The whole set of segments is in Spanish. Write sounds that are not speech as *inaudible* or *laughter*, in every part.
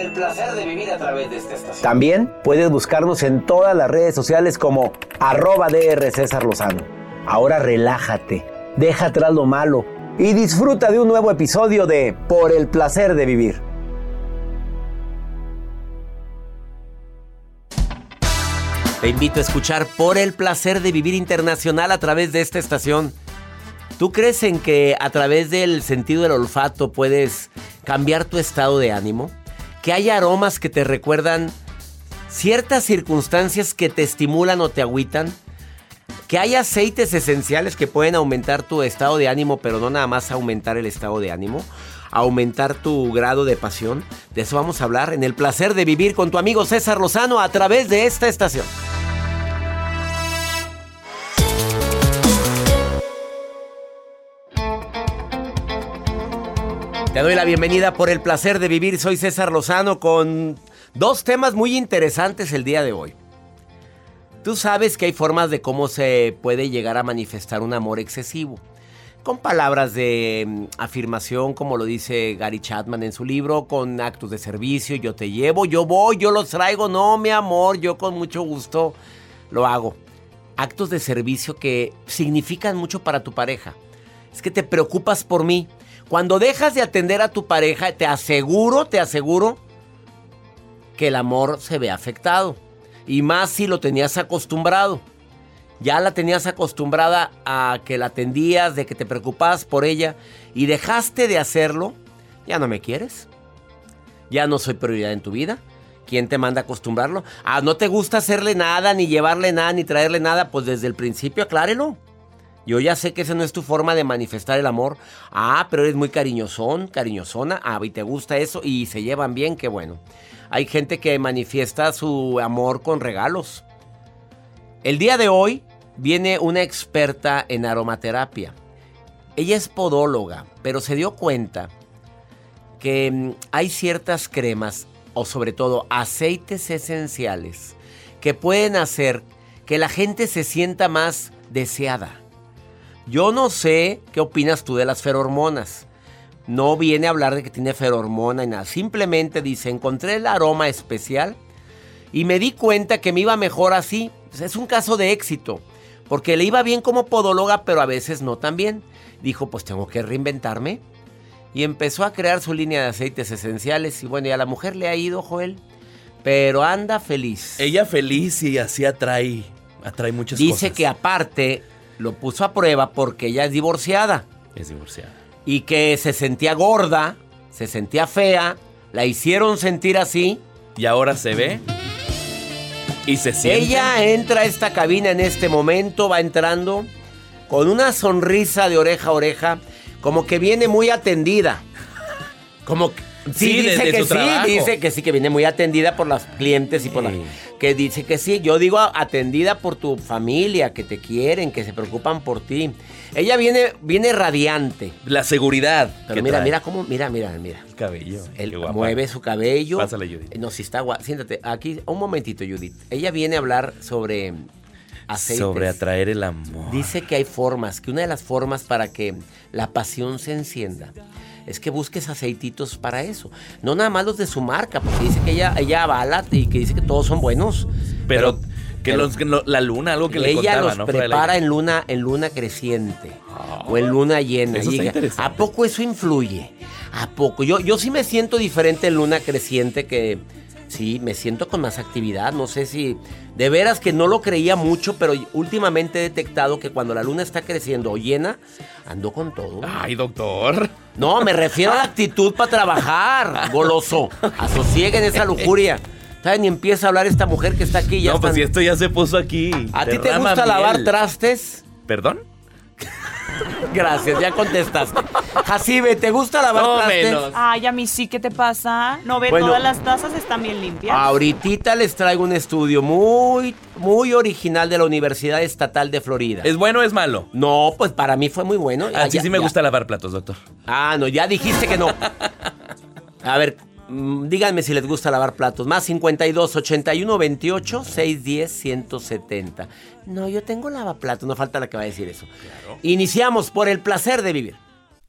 el placer de vivir a través de esta estación. También puedes buscarnos en todas las redes sociales como arroba DR César Lozano. Ahora relájate, deja atrás lo malo y disfruta de un nuevo episodio de Por el placer de vivir. Te invito a escuchar Por el placer de vivir internacional a través de esta estación. ¿Tú crees en que a través del sentido del olfato puedes cambiar tu estado de ánimo? Que hay aromas que te recuerdan ciertas circunstancias que te estimulan o te agüitan, que hay aceites esenciales que pueden aumentar tu estado de ánimo, pero no nada más aumentar el estado de ánimo, aumentar tu grado de pasión. De eso vamos a hablar en el placer de vivir con tu amigo César Lozano a través de esta estación. Te doy la bienvenida por el placer de vivir. Soy César Lozano con dos temas muy interesantes el día de hoy. Tú sabes que hay formas de cómo se puede llegar a manifestar un amor excesivo. Con palabras de mm, afirmación, como lo dice Gary Chapman en su libro, con actos de servicio, yo te llevo, yo voy, yo los traigo, no, mi amor, yo con mucho gusto lo hago. Actos de servicio que significan mucho para tu pareja. Es que te preocupas por mí, cuando dejas de atender a tu pareja, te aseguro, te aseguro que el amor se ve afectado. Y más si lo tenías acostumbrado. Ya la tenías acostumbrada a que la atendías, de que te preocupabas por ella y dejaste de hacerlo, ya no me quieres. Ya no soy prioridad en tu vida. ¿Quién te manda a acostumbrarlo? Ah, no te gusta hacerle nada, ni llevarle nada, ni traerle nada, pues desde el principio aclárelo. Yo ya sé que esa no es tu forma de manifestar el amor. Ah, pero eres muy cariñosón, cariñosona. Ah, y te gusta eso y se llevan bien, qué bueno. Hay gente que manifiesta su amor con regalos. El día de hoy viene una experta en aromaterapia. Ella es podóloga, pero se dio cuenta que mm, hay ciertas cremas o sobre todo aceites esenciales que pueden hacer que la gente se sienta más deseada. Yo no sé qué opinas tú de las ferormonas. No viene a hablar de que tiene ferormona y nada. Simplemente dice, encontré el aroma especial y me di cuenta que me iba mejor así. Es un caso de éxito. Porque le iba bien como podóloga, pero a veces no tan bien. Dijo, pues tengo que reinventarme. Y empezó a crear su línea de aceites esenciales. Y bueno, y a la mujer le ha ido, Joel. Pero anda feliz. Ella feliz y así atrae, atrae muchas Dice cosas. Dice que aparte lo puso a prueba porque ella es divorciada. Es divorciada. Y que se sentía gorda, se sentía fea, la hicieron sentir así. Y ahora se ve. Y se siente. Ella entra a esta cabina en este momento, va entrando con una sonrisa de oreja a oreja, como que viene muy atendida. Como que Sí, dice que sí, dice que sí, que viene muy atendida por las clientes y por la... Que dice que sí, yo digo atendida por tu familia, que te quieren, que se preocupan por ti. Ella viene, viene radiante. La seguridad. Pero mira, mira cómo, mira, mira, mira. El cabello. Él mueve su cabello. Pásale, Judith. No, si está guapa. Siéntate, aquí, un momentito, Judith. Ella viene a hablar sobre aceites. Sobre atraer el amor. Dice que hay formas, que una de las formas para que la pasión se encienda es que busques aceititos para eso. No nada más los de su marca, porque dice que ella, ella avala y que dice que todos son buenos. Pero, que, pero los, que no- la luna, algo que le ella contaba, los ¿no? Prepara en luna, en luna creciente o en luna llena. eso está interesante. ¿A poco eso influye? ¿A poco? Yo, yo sí me siento diferente en luna creciente que... Sí, me siento con más actividad. No sé si... De veras que no lo creía mucho, pero últimamente he detectado que cuando la luna está creciendo o llena, ando con todo. Ay, doctor. No, me refiero a la actitud para trabajar, *laughs* goloso. Asosieguen esa lujuria. ¿Saben? Ni empieza a hablar esta mujer que está aquí y ya no, pues si esto ya se puso aquí. ¿A ti te gusta lavar trastes? ¿Perdón? *laughs* *laughs* Gracias, ya contestaste. Jacibe, ¿te gusta lavar No trastes? menos. Ay, a mí sí, ¿qué te pasa? No ve, Bueno. todas las tazas están bien limpias. Ahorita les traigo un estudio muy, muy original de la Universidad Estatal de Florida. ¿Es bueno o es malo? No, pues para mí fue muy bueno. Ah, sí, me ya. gusta lavar platos, doctor. Ah, no, ya dijiste que no. *laughs* A ver, díganme si les gusta lavar platos. Más 52 81 28 610 170. No, yo tengo lavaplatos, no falta la que va a decir eso. Iniciamos por el placer de vivir.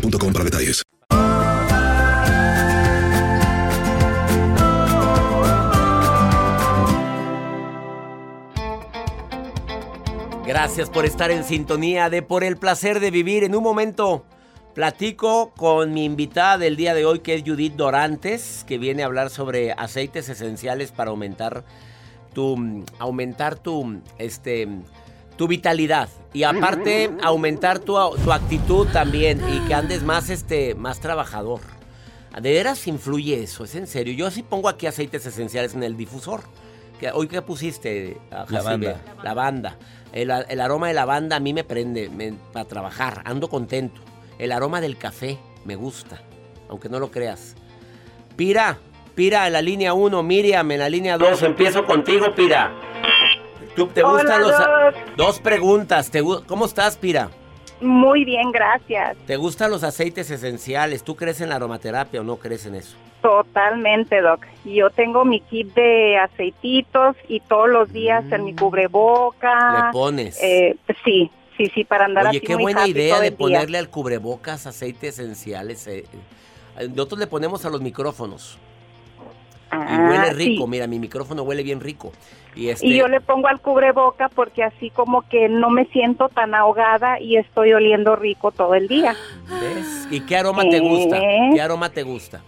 boostmobile.com para detalles. Gracias por estar en sintonía de Por el placer de vivir. En un momento platico con mi invitada del día de hoy, que es Judith Dorantes, que viene a hablar sobre aceites esenciales para aumentar tu, aumentar tu, este, tu vitalidad. Y aparte, aumentar tu, tu actitud también y que andes más, este, más trabajador. ¿De veras influye eso? ¿Es en serio? Yo sí pongo aquí aceites esenciales en el difusor. ¿Qué- ¿Hoy qué pusiste? ah? Lavanda. Lavanda. El, el aroma de lavanda a mí me prende me- para trabajar. Ando contento. El aroma del café me gusta, aunque no lo creas. Pira, Pira en la línea 1, Miriam en la línea 2. Empiezo contigo, Pira. ¿Tú te gustan los Dos preguntas. ¿Te ¿Cómo estás, Pira? Muy bien, gracias. ¿Te gustan los aceites esenciales? ¿Tú crees en la aromaterapia o no crees en eso? Totalmente, Doc. Yo tengo mi kit de aceititos y todos los días en mi cubreboca. Le pones. Eh, sí, sí, sí, para andar Oye, así qué muy buena happy idea de día. ponerle al cubrebocas aceite esenciales. eh. Nosotros le ponemos a los micrófonos. Y Ah, huele rico, sí. mira, mi micrófono huele bien rico. Y, este, Y yo le pongo al cubreboca porque así como que no me siento tan ahogada y estoy oliendo rico todo el día. ¿ves? ¿Y qué aroma te gusta? ¿Qué aroma te gusta?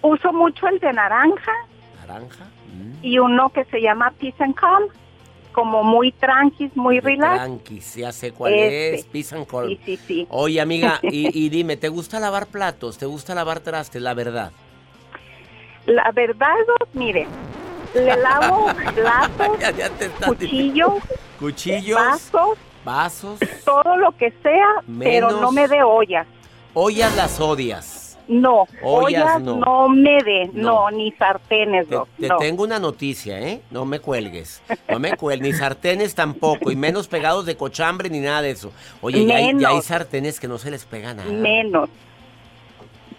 Uso mucho el de naranja ¿Naranja? Mm. y uno que se llama Peace and Calm. como muy tranquis, muy relax. Tranquis, ya sé cuál es. Peace and. Sí, sí, sí. Oye, amiga, y, *laughs* y dime, ¿te gusta lavar platos? ¿Te gusta lavar trastes? La verdad. La verdad, mire, le *laughs* lavo platos, Ya, ya cuchillos, Cuchillos, vasos, vasos, todo lo que sea, pero no me dé ollas. ollas las odias. No, Ollas, ollas no. no, me dé, No. no, ni sartenes, Te, te no. tengo una noticia, ¿eh? No me cuelgues. No me cuelgues, ni sartenes tampoco, y menos pegados de cochambre ni nada de eso. Oye, ya hay, ya hay sartenes que no se les pega nada. Menos.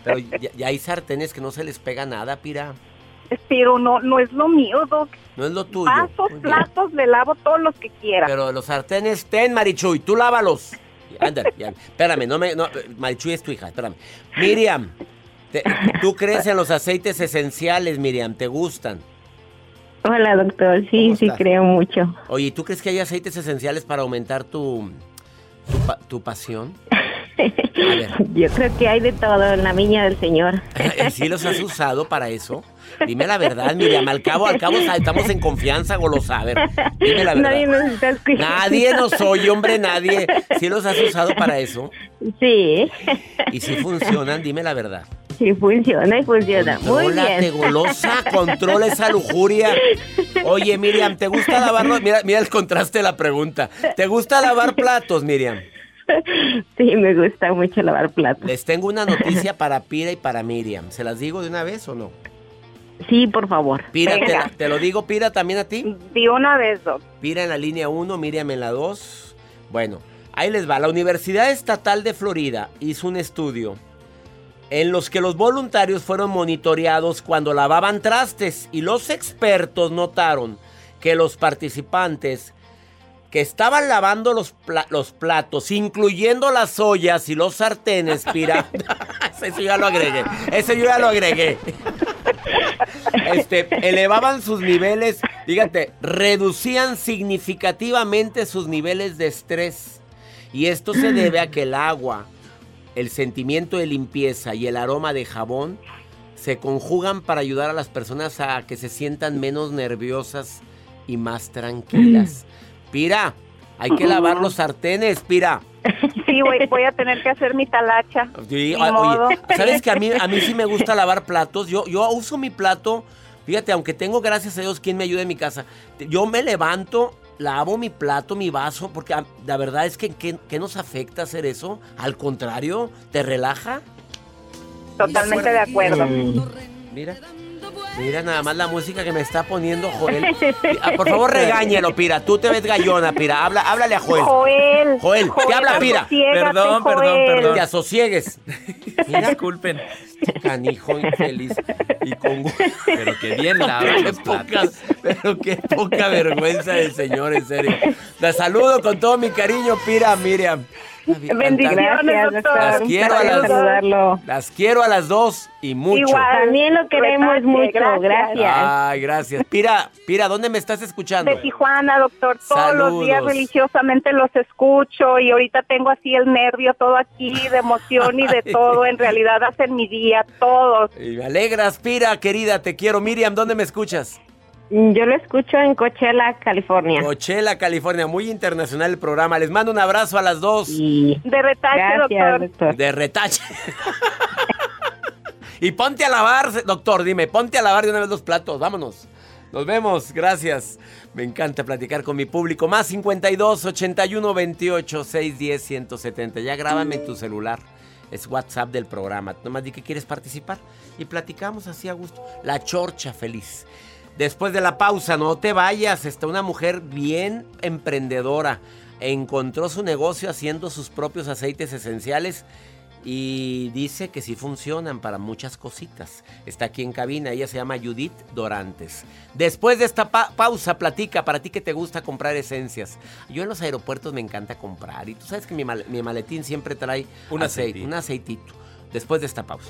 Pero ya, ya hay sartenes que no se les pega nada, pira. Pero no, no es lo mío, Doc. No es lo tuyo. Vasos, platos, le lavo todos los que quiera. Pero los sartenes, ten, Marichuy, tú lávalos. Ándale, ya. Espérame, no me. No, Marichuy es tu hija, espérame. Miriam, te- ¿tú crees en los aceites esenciales, Miriam? ¿Te gustan? Hola, doctor. Sí, ¿Cómo sí, creo mucho. Oye, ¿y ¿tú crees que hay aceites esenciales para aumentar tu, tu, tu pasión? *laughs* Yo creo que hay de todo en la viña del Señor. ¿Y ¿Sí los has usado para eso? Dime la verdad, Miriam. Al cabo, al cabo estamos en confianza, golosa. A ver, dime la verdad. Nadie nos está escuchando. Nadie nos oye, hombre, nadie. ¿Sí los has usado para eso? Sí, ¿Y si funcionan? Dime la verdad. sí funciona y funciona. Muy Contrólate, bien. golosa, controla esa lujuria. Oye, Miriam, ¿te gusta lavarlo? Mira, mira el contraste de la pregunta. ¿Te gusta lavar platos, Miriam? *laughs* Sí, me gusta mucho lavar platos. Les tengo una noticia para Pira y para Miriam. ¿Se las digo de una vez o no? Sí, por favor. Pira, te, Venga. la- te lo digo, Pira, también a ti. De una vez, Doc. Pira en la línea 1, Miriam en la 2. Bueno, ahí les va. La Universidad Estatal de Florida hizo un estudio en los que los voluntarios fueron monitoreados cuando lavaban trastes y los expertos notaron que los participantes que estaban lavando los, pla- los platos, incluyendo las ollas y los sartenes, Pira. *laughs* Ese ya lo agregué. Ese yo ya lo agregué. Este, elevaban sus niveles, fíjate, reducían significativamente sus niveles de estrés. Y esto se debe a que el agua, el sentimiento de limpieza y el aroma de jabón se conjugan para ayudar a las personas a que se sientan menos nerviosas y más tranquilas. Pira, hay que lavar los sartenes, Pira. *laughs* Sí, voy, voy a tener que hacer mi talacha. Sí, modo. oye, ¿sabes que a mí, a mí sí me gusta *laughs* lavar platos? Yo, yo uso mi plato, fíjate, aunque tengo, gracias a Dios, quien me ayude en mi casa, yo me levanto, lavo mi plato, mi vaso, porque ah, la verdad es que ¿qué, qué nos afecta hacer eso? Al contrario, ¿te relaja? Totalmente de acuerdo. Mira. Mira nada más la música que me está poniendo Joel. *laughs* Ah, por favor, regáñelo, Pira. Tú te ves gallona, Pira. Habla, háblale a Joel. Joel. Joel, te habla Pira. Perdón, perdón, Joel. perdón. Te asosiegues. Mira, Disculpen. canijo infeliz. Y con Pero que bien lava qué poca, pero qué poca vergüenza del señor, en serio. La saludo con todo mi cariño, Pira, Miriam. Bendiciones, doctor. Las quiero a las, saludarlo. las quiero a las dos y mucho. Igual. También lo queremos mucho. gracias. Gracias. Ay, gracias. Pira, Pira, ¿dónde me estás escuchando? De Tijuana, doctor. Todos los días religiosamente los escucho y ahorita tengo así el nervio todo aquí de emoción y de *laughs* todo. En realidad hacen mi día, todos. Y me alegras, Pira, querida, te quiero. Miriam, ¿dónde me escuchas? Yo lo escucho en Coachella, California. Coachella, California. Muy internacional el programa. Les mando un abrazo a las dos. Y De retache, gracias, doctor. doctor. De retache. y ponte a lavar, doctor, dime, ponte a lavar de una vez los platos, vámonos. Nos vemos, gracias. Me encanta platicar con mi público. Más 52 81 28 610 170. Ya grábame en tu celular. Es WhatsApp del programa. Nomás di que quieres participar y platicamos así a gusto. La chorcha feliz. Después de la pausa, no te vayas. Está una mujer bien emprendedora. Encontró su negocio haciendo sus propios aceites esenciales y dice que sí funcionan para muchas cositas. Está aquí en cabina, ella se llama Judith Dorantes. Después de esta pa- pausa, platica para ti que te gusta comprar esencias. Yo en los aeropuertos me encanta comprar y tú sabes que mi, mal- mi maletín siempre trae Un aceite, aceitito. un aceitito. Después de esta pausa.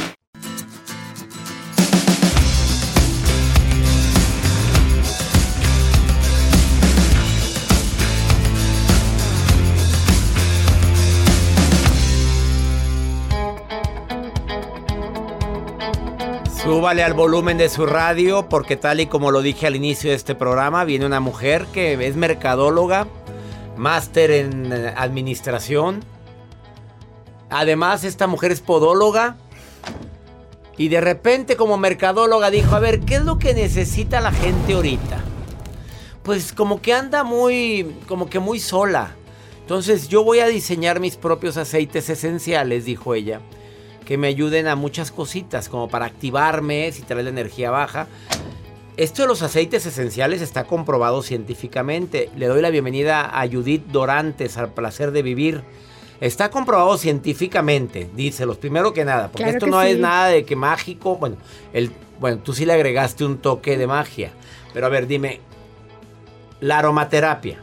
Súbale al volumen de su radio porque tal y como lo dije al inicio de este programa, viene una mujer que es mercadóloga, máster en eh, administración. Además, esta mujer es podóloga. Y de repente como mercadóloga dijo, a ver, ¿qué es lo que necesita la gente ahorita? Pues como que anda muy, como que muy sola. Entonces yo voy a diseñar mis propios aceites esenciales, dijo ella que me ayuden a muchas cositas, como para activarme si trae la energía baja. Esto de los aceites esenciales está comprobado científicamente. Le doy la bienvenida a Judith Dorantes, al placer de vivir. Está comprobado científicamente, dice, los primero que nada, porque esto no es nada de que mágico. Bueno, el, bueno, tú sí le agregaste un toque de magia. Pero a ver, dime, la aromaterapia.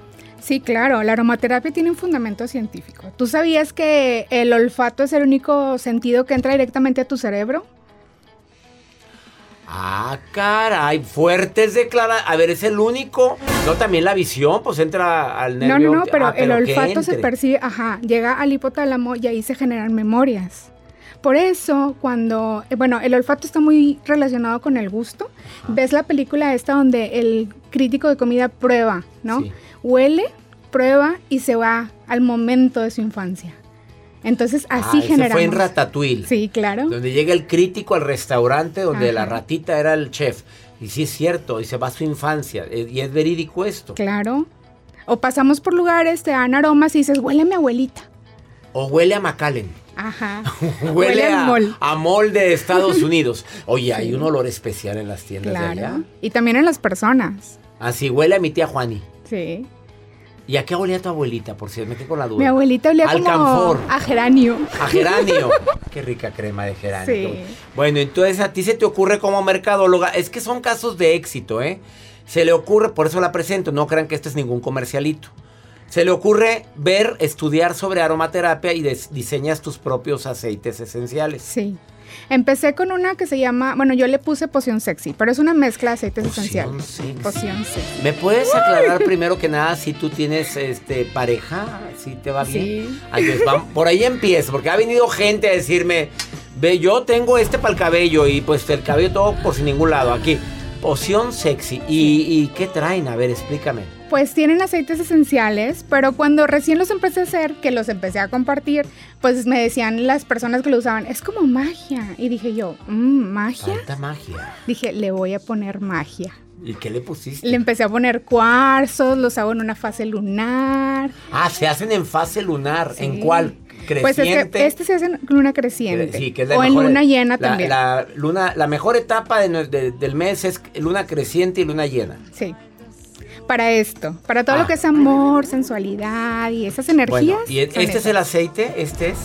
Sí, claro, la aromaterapia tiene un fundamento científico. ¿Tú sabías que el olfato es el único sentido que entra directamente a tu cerebro? Ah, caray, fuertes declaraciones. A ver, es el único. No, también la visión, pues entra al nervio. No, no, no, pero, ah, el olfato se percibe, ajá, llega al hipotálamo y ahí se generan memorias. Por eso, cuando, eh, bueno, el olfato está muy relacionado con el gusto. Ves la película esta donde el crítico de comida prueba, ¿no? Huele, prueba y se va al momento de su infancia. Entonces así ah, generamos. fue en Ratatouille. Sí, claro. Donde llega el crítico al restaurante donde la ratita era el chef. Y sí es cierto, y se va a su infancia. Eh, y es verídico esto. Claro. O pasamos por lugares, te dan aromas y dices, huele a mi abuelita. O huele a Macallen. Ajá. *laughs* huele, a, mol. a mol de Estados Unidos. Oye, hay un olor especial en las tiendas de allá. Y también en las personas. Así huele a mi tía Juani. Sí. ¿Y a qué olía tu abuelita, por si me quedé con la duda? Mi abuelita olía como a geranio. A geranio. *laughs* qué rica crema de geranio. Sí. Bueno, entonces a ti se te ocurre como mercadóloga, es que son casos de éxito, ¿eh? Se le ocurre, por eso la presento, no crean que este es ningún comercialito. Se le ocurre ver, estudiar sobre aromaterapia y diseñas tus propios aceites esenciales. Sí. Empecé con una que se llama, bueno, yo le puse poción sexy, pero es una mezcla de aceites esenciales. Poción sexy. ¿Me puedes aclarar primero que nada si tú tienes este pareja? Si te va bien. Sí. por ahí empieza, porque ha venido gente a decirme, ve, yo tengo este para el cabello y pues el cabello todo por sin ningún lado. Aquí, poción sexy. ¿Y, ¿Y qué traen? A ver, explícame pues tienen aceites esenciales, pero cuando recién los empecé a hacer, que los empecé a compartir, pues me decían las personas que lo usaban, es como magia. Y dije yo, mmm, magia. Falta magia. Dije, le voy a poner magia. ¿Y qué le pusiste? Le empecé a poner cuarzos, los hago en una fase lunar. Ah, se hacen en fase lunar. ¿En cuál? Creciente. Pues este se hace en luna creciente. Sí, que es la o en luna llena también. La, luna, la mejor etapa del mes es luna creciente y luna llena. Sí para esto, para todo lo que es amor, sensualidad y esas energías. ¿Y este es el aceite? ¿Este es?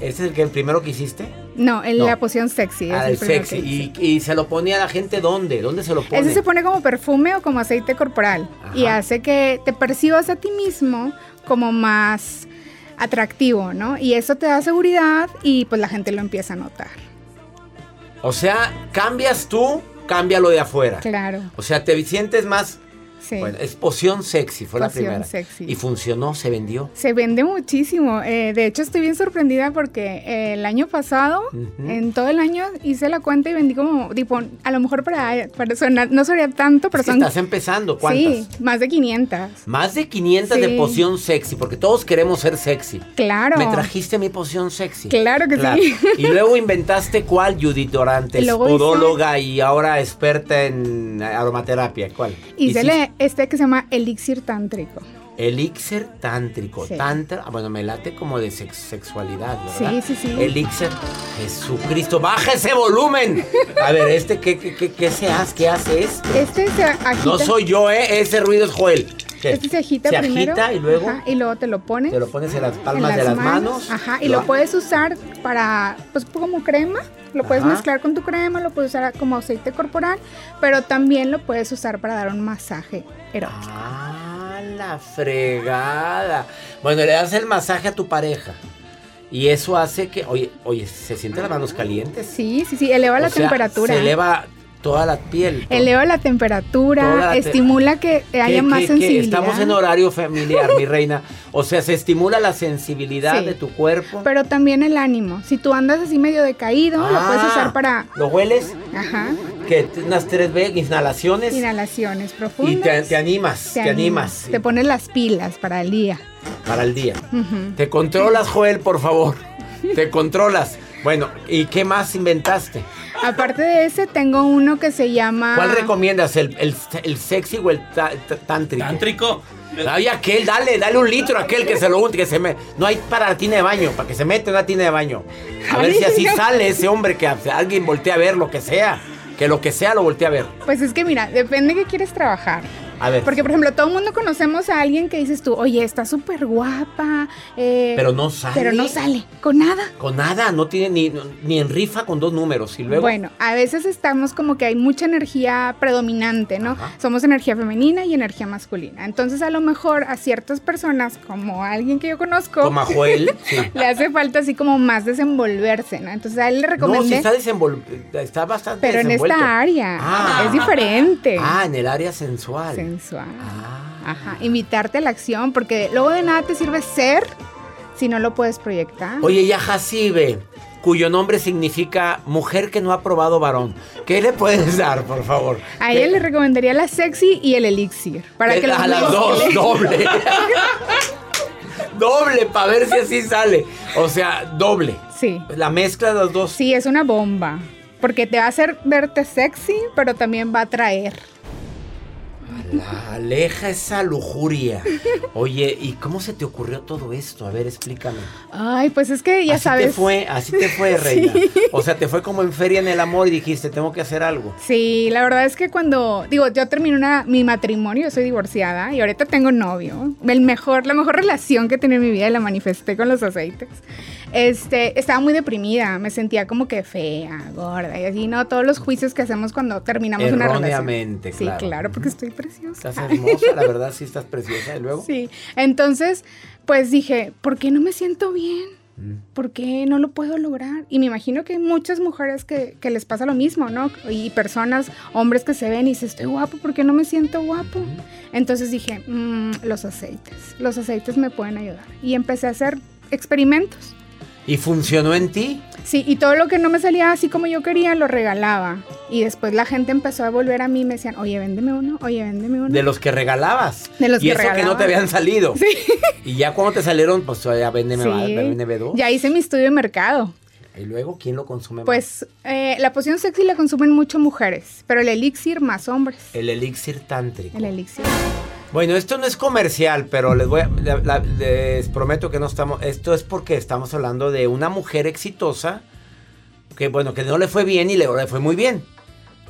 ¿Ese es el, que, el primero que hiciste? No, en la poción sexy. Ah, el, sexy. ¿Y, se lo ponía a la gente dónde? ¿Dónde se lo pone? Ese se pone como perfume o como aceite corporal. Y hace que te percibas a ti mismo como más atractivo, ¿no? Y eso te da seguridad y pues la gente lo empieza a notar. O sea, cambias tú, cambia lo de afuera. Claro. O sea, te sientes más bueno, es poción sexy, fue la primera. Sexy. Y funcionó, se vendió. Se vende muchísimo. Eh, de hecho, estoy bien sorprendida porque eh, el año pasado, en todo el año, hice la cuenta y vendí como, tipo, a lo mejor para, para sonar, no sería tanto, pero son... Estás empezando, ¿cuántas? Sí, más de 500. Más de 500 de poción sexy, porque todos queremos ser sexy. Claro. Me trajiste mi poción sexy. Claro que sí. Y luego inventaste cuál, Judith Dorantes, podóloga y ahora experta en aromaterapia. ¿Cuál? Hice este que se llama elixir tántrico. Elixir tántrico. Tantra, ah, bueno, me late como de sexualidad, ¿verdad? Sí, sí, sí. Elixir. Jesucristo, baja ese volumen. A ver, este, ¿qué, qué, qué, se hace? ¿Qué hace esto? Este se agita. No soy yo, ¿eh? Ese ruido es Joel. Este se agita se agita y luego. y luego te lo pones. Te lo pones en las palmas de las manos. Ajá, y lo, puedes usar para, pues como crema. Lo puedes mezclar con tu crema, lo puedes usar como aceite corporal, pero también lo puedes usar para dar un masaje erótico. Ah, la fregada. Bueno, le das el masaje a tu pareja. Y eso hace que, oye, oye, ¿se sienten las manos calientes? Sí, sí, sí, eleva la temperatura. Se eleva toda la piel. Eleva la temperatura, estimula que haya más sensibilidad. Estamos en horario familiar, mi reina. O sea, se estimula la sensibilidad de tu cuerpo. Pero también el ánimo. Si tú andas así medio decaído, lo puedes ah, usar para... ¿Lo hueles? Ajá. Que unas tres veces, inhalaciones. Inhalaciones profundas. Y te, animas, te, animas. Te pones las pilas para el día. Para el día. Te controlas, Joel, por favor. *laughs* te controlas. Bueno, ¿y qué más inventaste? Aparte de ese, tengo uno que se llama. ¿Cuál recomiendas? ¿El, el, sexy o el tántrico? ¿Tántrico? Ay, aquel, dale, dale un litro a aquel que se lo que se me. No hay para la tina de baño, para que se mete en la tina de baño. A ver si así sale ese hombre que alguien voltea a ver lo que sea. Que lo que sea lo voltea a ver. Pues es que mira, depende de qué quieres trabajar. Porque, por ejemplo, todo el mundo conocemos a alguien que dices tú, oye, está súper guapa. Eh, pero no sale. Pero no sale, con nada. Con nada, no tiene ni, ni en rifa con dos números. Y luego. Bueno, a veces estamos como que hay mucha energía predominante, ¿no? Somos energía femenina y energía masculina. Entonces, a lo mejor a ciertas personas, como alguien que yo conozco. Como a Joel, *laughs* le hace falta así como más desenvolverse, ¿no? Entonces, a él le recomiendo. No, sí está, desenvol está bastante Pero en esta área. Ah. es diferente. Ah, en el área sensual. Sensual. Ah. Ajá. Invitarte a la acción, porque luego de nada te sirve ser si no lo puedes proyectar. Oye, ya Jacibe, cuyo nombre significa mujer que no ha probado varón. ¿Qué le puedes dar, por favor? A ella le recomendaría la sexy y el elixir. Para que a las dos, *laughs* doble. *laughs* doble, para ver si así sale. O sea, doble. Sí. La mezcla de los dos. Sí, es una bomba. Porque te va a hacer verte sexy, pero también va a atraer. Aleja esa lujuria. Oye, ¿y cómo se te ocurrió todo esto? A ver, explícame. Ay, pues es que ya así sabes. Te fue, así te fue, *laughs* reina. O sea, te fue como en feria en el amor y dijiste, tengo que hacer algo. Sí, la verdad es que cuando, digo, yo terminé una, mi matrimonio, soy divorciada y ahorita tengo novio. El mejor, la mejor relación que tenía en mi vida la manifesté con los aceites. Este, estaba muy deprimida, me sentía como que fea, gorda y así, ¿no? Todos los juicios que hacemos cuando terminamos una relación. claro. Sí, claro, porque estoy preciosa. Estás hermosa, la verdad, sí estás preciosa. ¿Y luego? *laughs* Sí, entonces, pues dije, ¿por qué no me siento bien? Mm. ¿Por qué no lo puedo lograr? Y me imagino que hay muchas mujeres que, les pasa lo mismo, ¿no? Y personas, hombres que se ven y dicen, estoy guapo, ¿por qué no me siento guapo? Entonces dije, mm, los aceites, los aceites me pueden ayudar. Y empecé a hacer experimentos. ¿Y funcionó en ti? Sí, y todo lo que no me salía así como yo quería, lo regalaba. Y después la gente empezó a volver a mí y me decían, oye, véndeme uno, oye, véndeme uno. De los que regalabas. De los y eso que no te habían salido. Sí. Y ya cuando te salieron, pues ya véndeme, sí. dos. Ya hice mi estudio de mercado. ¿Y luego quién lo consume más? Pues eh, la poción sexy la consumen mucho mujeres, pero el elixir más hombres. El elixir tántrico. El elixir. Bueno, esto no es comercial, pero les voy les prometo que no estamos, esto es porque estamos hablando de una mujer exitosa que bueno, que no le fue bien y le, fue muy bien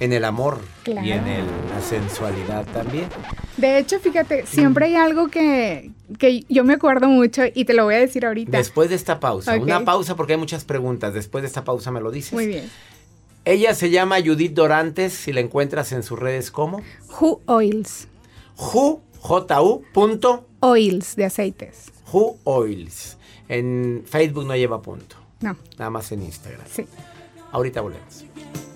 en el amor y en la sensualidad también. De hecho, fíjate, siempre hay algo que, que yo me acuerdo mucho y te lo voy a decir ahorita. Después de esta pausa. Una pausa porque hay muchas preguntas. Después de esta pausa me lo dices. Muy bien. Ella se llama Judith Dorantes. Si la encuentras en sus redes, ¿cómo? Who Oils. Who, J-U, punto, Oils de aceites. Who Oils. En Facebook no lleva punto. No. Nada más en Instagram. Sí. Ahorita volvemos.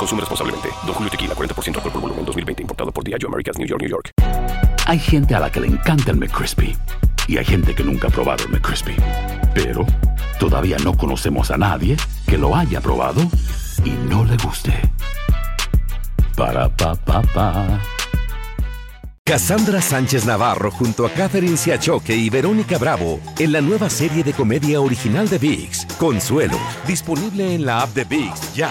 Consume responsablemente. Don Julio Tequila, 40% alcohol por volumen, 2020. Importado por Diageo Americas, New York, New York. Hay gente a la que le encanta el McCrispy y hay gente que nunca ha probado el McCrispy. Pero todavía no conocemos a nadie que lo haya probado y no le guste. Para pa pa pa. Cassandra Sánchez Navarro junto a Catherine Siachoque y Verónica Bravo en la nueva serie de comedia original de VIX, Consuelo, disponible en la app de VIX ya.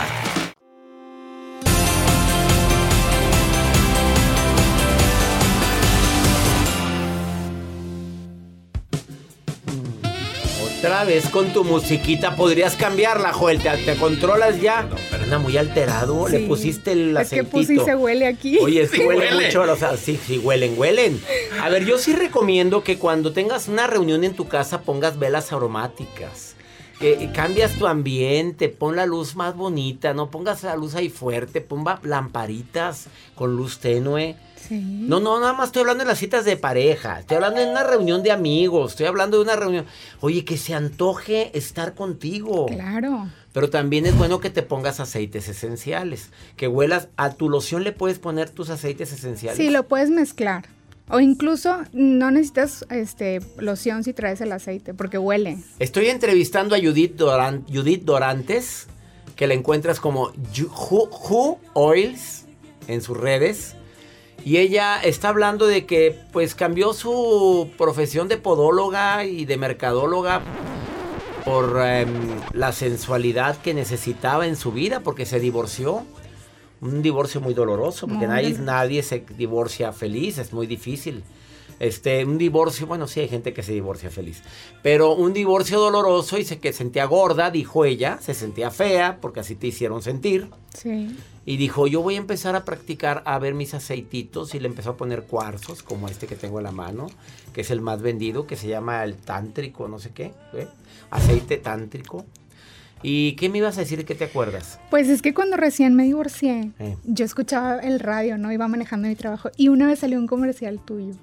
Otra vez con tu musiquita podrías cambiarla, Joel. Te, te controlas ya. pero anda muy alterado. Le pusiste el Es que aceitito. puse y se huele aquí. Oye, sí Sí huele, huele. mucho. O sea, sí, sí huelen, huelen. A ver, yo sí recomiendo que cuando tengas una reunión en tu casa pongas velas aromáticas. Que cambias tu ambiente, pon la luz más bonita, no pongas la luz ahí fuerte, ponga lamparitas con luz tenue. Sí. No, no, nada más estoy hablando de las citas de pareja. Estoy hablando de una reunión de amigos. Estoy hablando de una reunión. Oye, que se antoje estar contigo. Claro. Pero también es bueno que te pongas aceites esenciales. Que huelas. A tu loción le puedes poner tus aceites esenciales. Sí, lo puedes mezclar. O incluso no necesitas este loción si traes el aceite, porque huele. Estoy entrevistando a Judith, Doran- Judith Dorantes, que la encuentras como Who Oils en sus redes. Y ella está hablando de que pues cambió su profesión de podóloga y de mercadóloga por em, la sensualidad que necesitaba en su vida porque se divorció. Un divorcio muy doloroso porque nadie, nadie se divorcia feliz, es muy difícil. Este, un divorcio, bueno, sí hay gente que se divorcia feliz, pero un divorcio doloroso y se que sentía gorda, dijo ella, se sentía fea porque así te hicieron sentir. Sí. Y dijo, yo voy a empezar a practicar a ver mis aceititos y le empezó a poner cuarzos como este que tengo en la mano, que es el más vendido, que se llama el tántrico, no sé qué, ¿eh? aceite tántrico. ¿Y qué me ibas a decir? ¿Qué te acuerdas? Pues es que cuando recién me divorcié, Eh. yo escuchaba el radio, ¿no? Iba manejando mi trabajo y una vez salió un comercial tuyo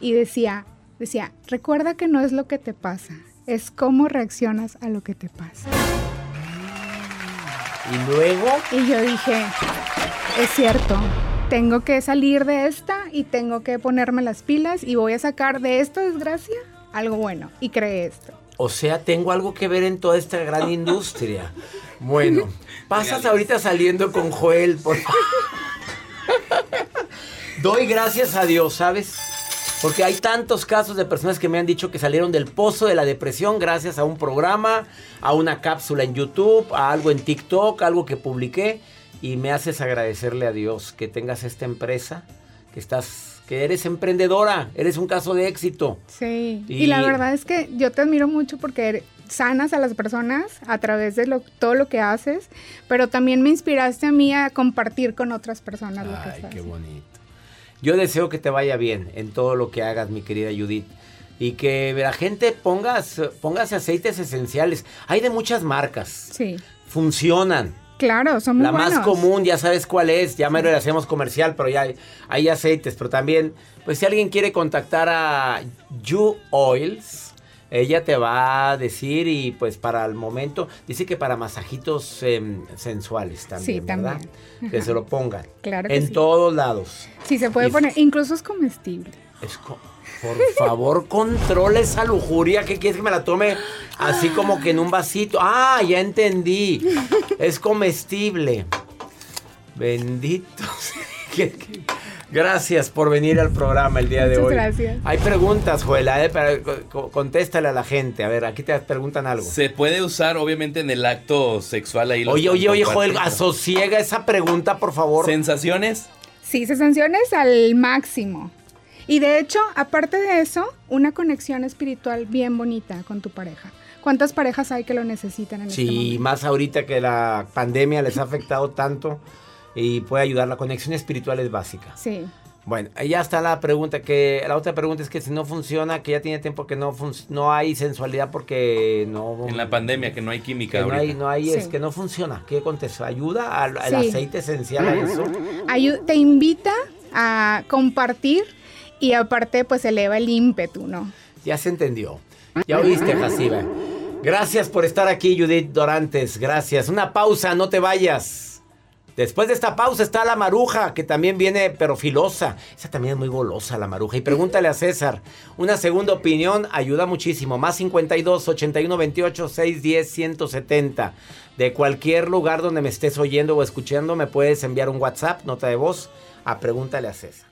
y decía, decía, recuerda que no es lo que te pasa, es cómo reaccionas a lo que te pasa. Y luego, Y yo dije, es cierto, tengo que salir de esta y tengo que ponerme las pilas y voy a sacar de esta desgracia algo bueno. Y creé esto. O sea, tengo algo que ver en toda esta gran industria. Bueno, *laughs* pasas ahorita saliendo con Joel, por. Doy gracias a Dios, ¿sabes? Porque hay tantos casos de personas que me han dicho que salieron del pozo de la depresión gracias a un programa, a una cápsula en YouTube, a algo en TikTok, algo que publiqué. Y me haces agradecerle a Dios que tengas esta empresa, que estás, que eres emprendedora, eres un caso de éxito. Sí. Y, Y- la verdad es que yo te admiro mucho porque eres- sanas a las personas a través de lo- todo lo que haces, pero también me inspiraste a mí a compartir con otras personas lo que Ay, estás qué bonito. Yo deseo que te vaya bien en todo lo que hagas, mi querida Judith. Y que la gente pongas, póngase aceites esenciales. Hay de muchas marcas. Sí. Funcionan. Claro, son muy La más común, ya sabes cuál es. Ya mero le hacemos comercial, pero ya hay, hay aceites. Pero también, pues si alguien quiere contactar a You Oils, Ella te va a decir y pues para el momento, dice que para masajitos em, sensuales también, Sí, ¿verdad? también. Que se lo pongan. Claro que En sí. todos lados. Sí, se puede Y- poner, incluso es comestible. Es co- por favor, controla esa lujuria. ¿Qué quieres que me la tome así como que en un vasito? Ah, ya entendí. Es comestible. Bendito. sea. ¿Qué- *laughs* qué? Gracias por venir al programa el día de Muchas hoy. gracias. Hay preguntas, Joela, eh, contéstale a la gente. A ver, aquí te preguntan algo. Se puede usar, obviamente, en el acto sexual ahí. Oye, oye, oye, Joel, asosiega esa pregunta, por favor. ¿Sensaciones? Sí, sensaciones al máximo. Y de hecho, aparte de eso, una conexión espiritual bien bonita con tu pareja. ¿Cuántas parejas hay que lo necesitan en este Sí, más ahorita que la pandemia les ha afectado tanto y puede ayudar. La conexión espiritual es básica. Sí. Bueno, ya está la pregunta que la otra pregunta es que si no funciona, que ya tiene tiempo que no no hay sensualidad porque no En la pandemia, que no hay química que no hay no hay es Sí. que no funciona. ¿Qué contestó? ¿Ayuda al, al Sí. aceite esencial a eso? Ayu- te invita a compartir y aparte pues eleva el ímpetu, ¿no? Ya se entendió. Ya oíste, Jaciba. Gracias por estar aquí, Judith Dorantes. Gracias. Una pausa, no te vayas. Después de esta pausa está la maruja, que también viene, pero filosa. Esa también es muy golosa, la maruja. Y pregúntale a César. Una segunda opinión ayuda muchísimo. Más 52 81 28 610 170. De cualquier lugar donde me estés oyendo o escuchando, me puedes enviar un WhatsApp, nota de voz, a pregúntale a César.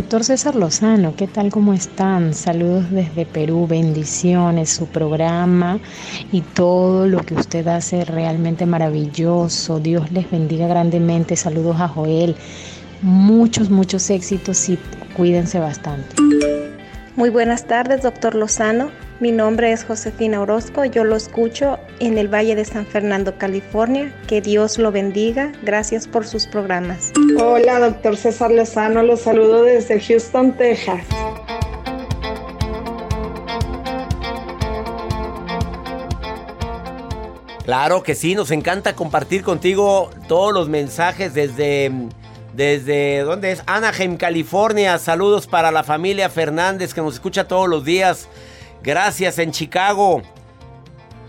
Doctor César Lozano, ¿qué tal? ¿Cómo están? Saludos desde Perú, bendiciones, su programa y todo lo que usted hace realmente maravilloso. Dios les bendiga grandemente. Saludos a Joel. Muchos, muchos éxitos y cuídense bastante. Muy buenas tardes, doctor Lozano. Mi nombre es Josefina Orozco. Yo lo escucho en el Valle de San Fernando, California. Que Dios lo bendiga. Gracias por sus programas. Hola, doctor César Lozano. Los saludo desde Houston, Texas. Claro que sí, nos encanta compartir contigo todos los mensajes desde desde ¿dónde es? Anaheim, California. Saludos para la familia Fernández que nos escucha todos los días. Gracias en Chicago.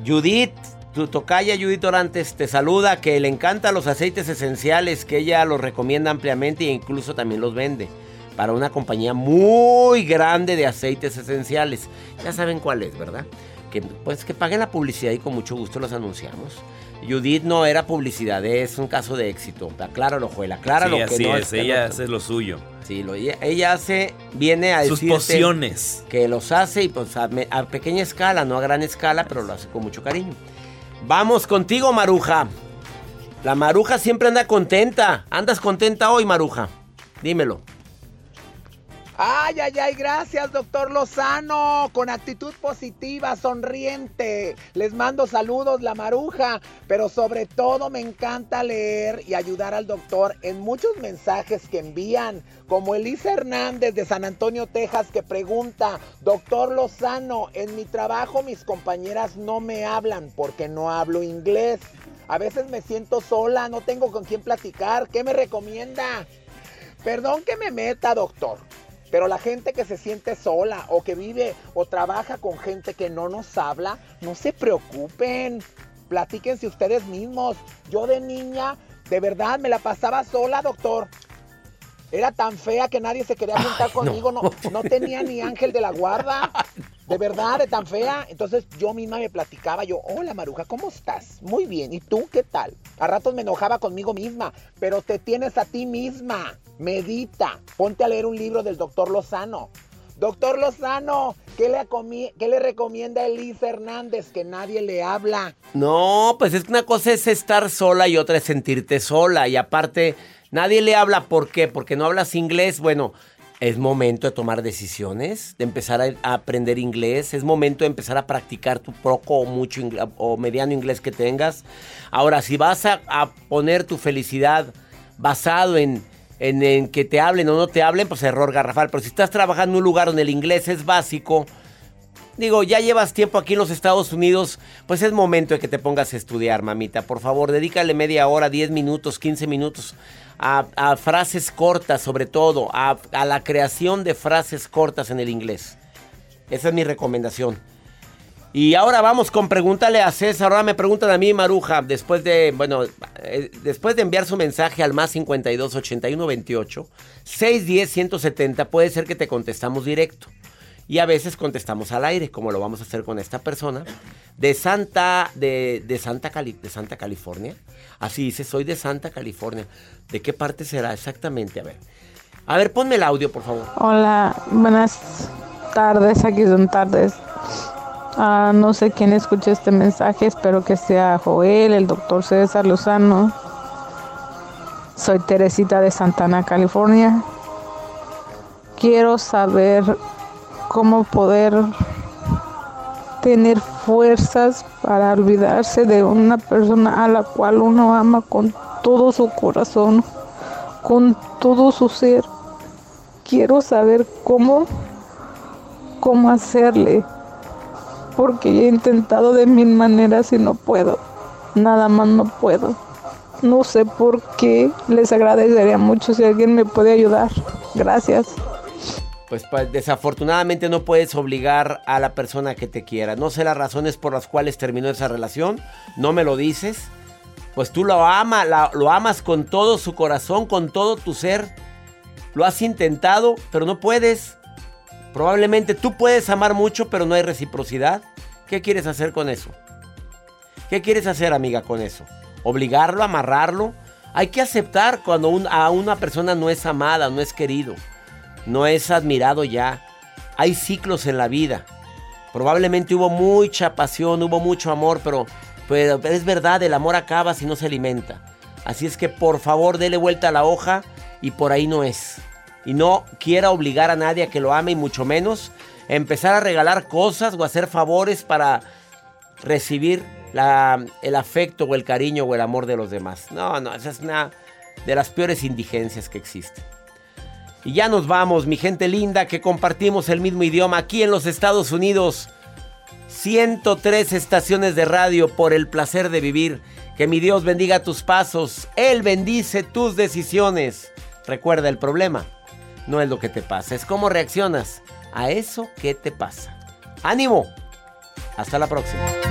Judith, tu tocaya Judith Orantes te saluda que le encantan los aceites esenciales que ella los recomienda ampliamente e incluso también los vende para una compañía muy grande de aceites esenciales. Ya saben cuál es, ¿verdad? Que pues que paguen la publicidad y con mucho gusto los anunciamos. Judith no era publicidad, es un caso de éxito. Acláralo, Juela, acláralo Sí, que así no es, que ella no- hace lo suyo. Sí, lo, ella, ella hace, viene a Sus pociones. Que los hace y pues a, a pequeña escala, no a gran escala, pero lo hace con mucho cariño. Vamos contigo, Maruja. La Maruja siempre anda contenta. ¿Andas contenta hoy, Maruja? Dímelo. Ay, ay, ay, gracias, doctor Lozano. Con actitud positiva, sonriente. Les mando saludos, la maruja. Pero sobre todo me encanta leer y ayudar al doctor en muchos mensajes que envían. Como Elisa Hernández de San Antonio, Texas, que pregunta, doctor Lozano, en mi trabajo mis compañeras no me hablan porque no hablo inglés. A veces me siento sola, no tengo con quién platicar. ¿Qué me recomienda? Perdón que me meta, doctor. Pero la gente que se siente sola o que vive o trabaja con gente que no nos habla, no se preocupen. Platíquense ustedes mismos. Yo de niña, de verdad, me la pasaba sola, doctor. Era tan fea que nadie se quería juntar conmigo. No. no. tenía ni ángel de la guarda. *laughs* De verdad, de tan fea. Entonces yo misma me platicaba. Yo, hola Maruja, ¿cómo estás? Muy bien. ¿Y tú qué tal? A ratos me enojaba conmigo misma. Pero te tienes a ti misma. Medita. Ponte a leer un libro del doctor Lozano. Doctor Lozano, ¿qué le, ¿qué le recomienda Elisa Hernández? Que nadie le habla. No, pues es que una cosa es estar sola y otra es sentirte sola. Y aparte Nadie le habla, ¿por qué? Porque no hablas inglés. Bueno, es momento de tomar decisiones, de empezar a, aprender inglés, es momento de empezar a practicar tu poco o mucho o mediano inglés que tengas. Ahora, si vas a, poner tu felicidad basado en, en, en, que te hablen o no te hablen, pues error garrafal. Pero si estás trabajando en un lugar donde el inglés es básico, digo, ya llevas tiempo aquí en los Estados Unidos, pues es momento de que te pongas a estudiar, mamita. Por favor, dedícale media hora, 10 minutos, 15 minutos a, frases cortas sobre todo, a, la creación de frases cortas en el inglés. Esa es mi recomendación. Y ahora vamos con pregúntale a César. Ahora me preguntan a mí, Maruja, después de, bueno, eh, después de enviar su mensaje al más 52 81 28 610 170, puede ser que te contestamos directo. Y a veces contestamos al aire, como lo vamos a hacer con esta persona, de Santa, de, Santa, de Santa California. Así dice, soy de Santa California. ¿De qué parte será exactamente? A ver. A ver, ponme el audio, por favor. Hola, buenas tardes, aquí son tardes. Ah, no sé quién escucha este mensaje, espero que sea Joel, el doctor César Lozano. Soy Teresita de Santana, California. Quiero saber cómo poder tener fuerzas para olvidarse de una persona a la cual uno ama con todo su corazón, con todo su ser. Quiero saber cómo, cómo hacerle, porque he intentado de mil maneras y no puedo, nada más no puedo. No sé por qué, les agradecería mucho si alguien me puede ayudar. Gracias pues, desafortunadamente no puedes obligar a la persona que te quiera. No sé las razones por las cuales terminó esa relación, no me lo dices. Pues tú lo amas, lo amas con todo su corazón, con todo tu ser. Lo has intentado, pero no puedes. Probablemente tú puedes amar mucho, pero no hay reciprocidad. ¿Qué quieres hacer con eso? ¿Qué quieres hacer, amiga, con eso? ¿Obligarlo, amarrarlo? Hay que aceptar cuando a una persona no es amada, no es querido no es admirado ya. Hay ciclos en la vida. Probablemente hubo mucha pasión, hubo mucho amor, pero, pero es verdad, el amor acaba si no se alimenta. Así es que por favor dele vuelta a la hoja y por ahí no es. Y no quiera obligar a nadie a que lo ame y mucho menos empezar a regalar cosas o hacer favores para recibir el afecto o el cariño o el amor de los demás. No, no, esa es una de las peores indigencias que existen. Y ya nos vamos, mi gente linda, que compartimos el mismo idioma aquí en los Estados Unidos. 103 estaciones de radio por el placer de vivir. Que mi Dios bendiga tus pasos. Él bendice tus decisiones. Recuerda, el problema no es lo que te pasa, es cómo reaccionas a eso que te pasa. ¡Ánimo! Hasta la próxima.